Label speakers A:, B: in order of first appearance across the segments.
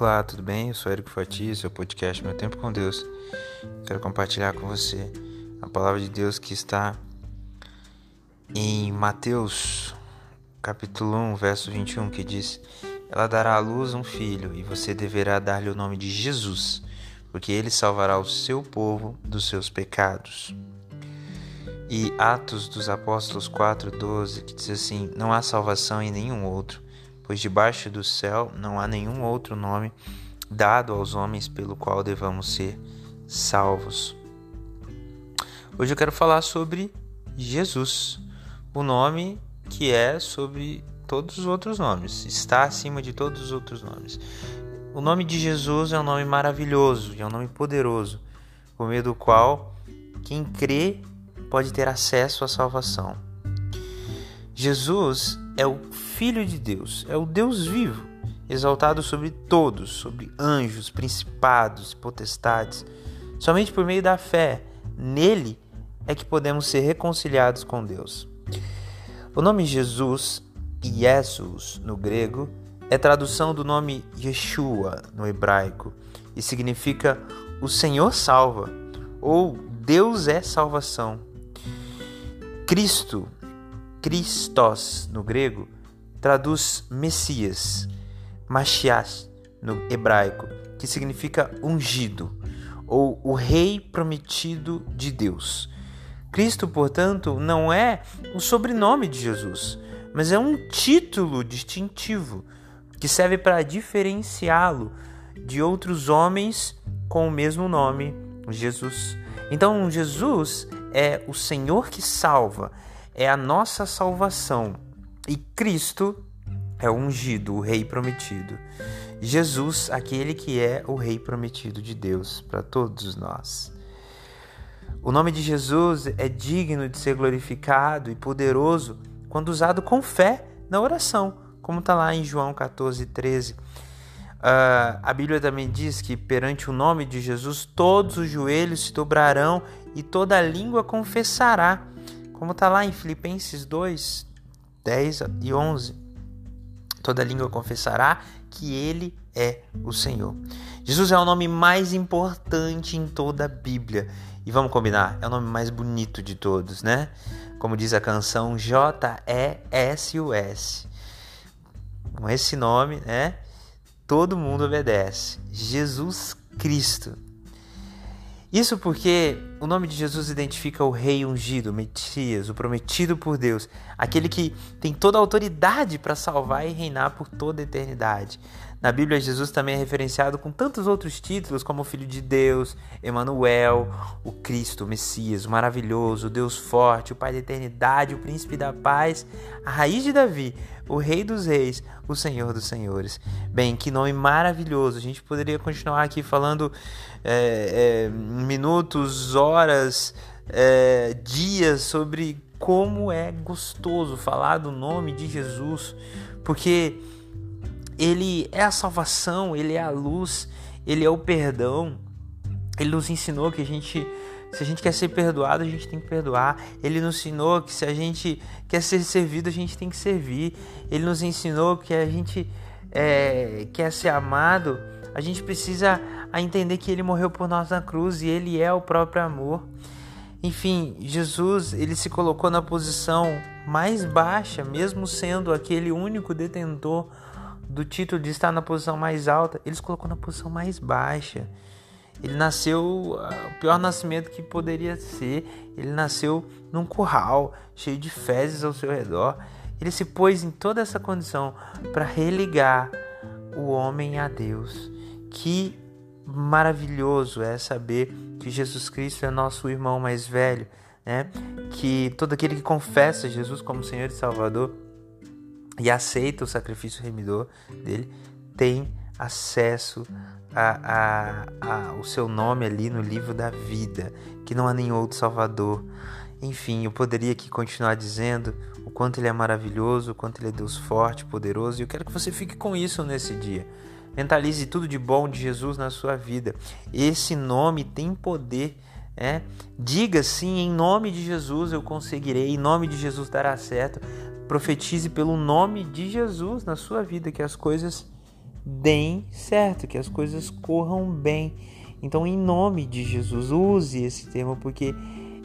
A: Olá, tudo bem? Eu sou Érico Fati, seu podcast Meu Tempo com Deus. Quero compartilhar com você a palavra de Deus que está em Mateus, capítulo 1, verso 21, que diz: Ela dará à luz um filho, e você deverá dar-lhe o nome de Jesus, porque ele salvará o seu povo dos seus pecados. E Atos dos Apóstolos 4:12, que diz assim: Não há salvação em nenhum outro pois debaixo do céu não há nenhum outro nome dado aos homens pelo qual devamos ser salvos. Hoje eu quero falar sobre Jesus, o nome que é sobre todos os outros nomes, está acima de todos os outros nomes. O nome de Jesus é um nome maravilhoso é um nome poderoso, por meio do qual quem crê pode ter acesso à salvação. Jesus é o Filho de Deus, é o Deus vivo, exaltado sobre todos, sobre anjos, principados, potestades. Somente por meio da fé nele é que podemos ser reconciliados com Deus. O nome Jesus, Jesus no grego, é tradução do nome Yeshua no hebraico e significa o Senhor salva ou Deus é salvação. Cristo, Christos no grego, traduz Messias, Mashiach no hebraico, que significa ungido ou o rei prometido de Deus. Cristo, portanto, não é o sobrenome de Jesus, mas é um título distintivo que serve para diferenciá-lo de outros homens com o mesmo nome, Jesus. Então, Jesus é o Senhor que salva, é a nossa salvação. E Cristo é o ungido, o rei prometido. Jesus, aquele que é o rei prometido de Deus para todos nós. O nome de Jesus é digno de ser glorificado e poderoso quando usado com fé na oração, como está lá em João 14, 13. Uh, a Bíblia também diz que perante o nome de Jesus todos os joelhos se dobrarão e toda língua confessará, como está lá em Filipenses 2, 10 e 11. Toda língua confessará que Ele é o Senhor. Jesus é o nome mais importante em toda a Bíblia. E vamos combinar, é o nome mais bonito de todos, né? Como diz a canção J-E-S-U-S. Com esse nome, né? Todo mundo obedece. Jesus Cristo. Isso porque o nome de Jesus identifica o Rei ungido, o Messias, o prometido por Deus, aquele que tem toda a autoridade para salvar e reinar por toda a eternidade. Na Bíblia, Jesus também é referenciado com tantos outros títulos, como Filho de Deus, Emanuel, o Cristo, o Messias, o maravilhoso, o Deus forte, o Pai da eternidade, o Príncipe da paz, a raiz de Davi, o Rei dos Reis, o Senhor dos Senhores. Bem, que nome maravilhoso! A gente poderia continuar aqui falando é, é, minutos, horas, é, dias sobre como é gostoso falar do nome de Jesus, porque ele é a salvação, ele é a luz, ele é o perdão. Ele nos ensinou que a gente, se a gente quer ser perdoado, a gente tem que perdoar. Ele nos ensinou que se a gente quer ser servido, a gente tem que servir. Ele nos ensinou que a gente é, quer ser amado, a gente precisa entender que ele morreu por nós na cruz e ele é o próprio amor. Enfim, Jesus ele se colocou na posição mais baixa, mesmo sendo aquele único detentor do título de estar na posição mais alta, ele se colocou na posição mais baixa. Ele nasceu ah, o pior nascimento que poderia ser. Ele nasceu num curral cheio de fezes ao seu redor. Ele se pôs em toda essa condição para religar o homem a Deus. Que maravilhoso é saber que Jesus Cristo é nosso irmão mais velho, né? Que todo aquele que confessa Jesus como Senhor e Salvador e aceita o sacrifício remidor dele, tem acesso a, a, a, o seu nome ali no livro da vida, que não há nenhum outro Salvador. Enfim, eu poderia aqui continuar dizendo o quanto ele é maravilhoso, o quanto ele é Deus forte, poderoso, e eu quero que você fique com isso nesse dia. Mentalize tudo de bom de Jesus na sua vida. Esse nome tem poder. É? Diga sim, em nome de Jesus eu conseguirei, em nome de Jesus dará certo. Profetize pelo nome de Jesus na sua vida que as coisas deem certo, que as coisas corram bem. Então, em nome de Jesus, use esse termo porque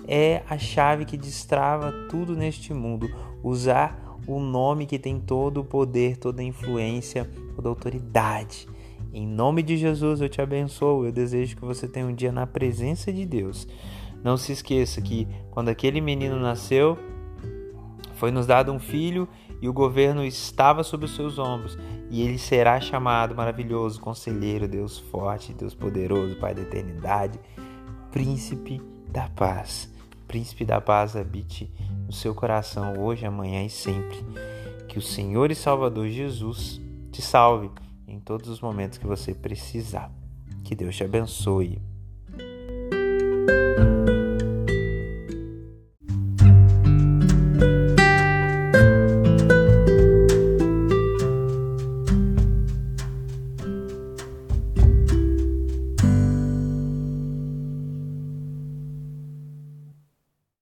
A: é a chave que destrava tudo neste mundo. Usar o nome que tem todo o poder, toda a influência, toda a autoridade. Em nome de Jesus eu te abençoo. Eu desejo que você tenha um dia na presença de Deus. Não se esqueça que quando aquele menino nasceu, foi nos dado um filho e o governo estava sobre os seus ombros, e ele será chamado maravilhoso, conselheiro, Deus forte, Deus poderoso, Pai da eternidade, príncipe da paz. Príncipe da paz habite no seu coração hoje, amanhã e sempre. Que o Senhor e Salvador Jesus te salve em todos os momentos que você precisar. Que Deus te abençoe.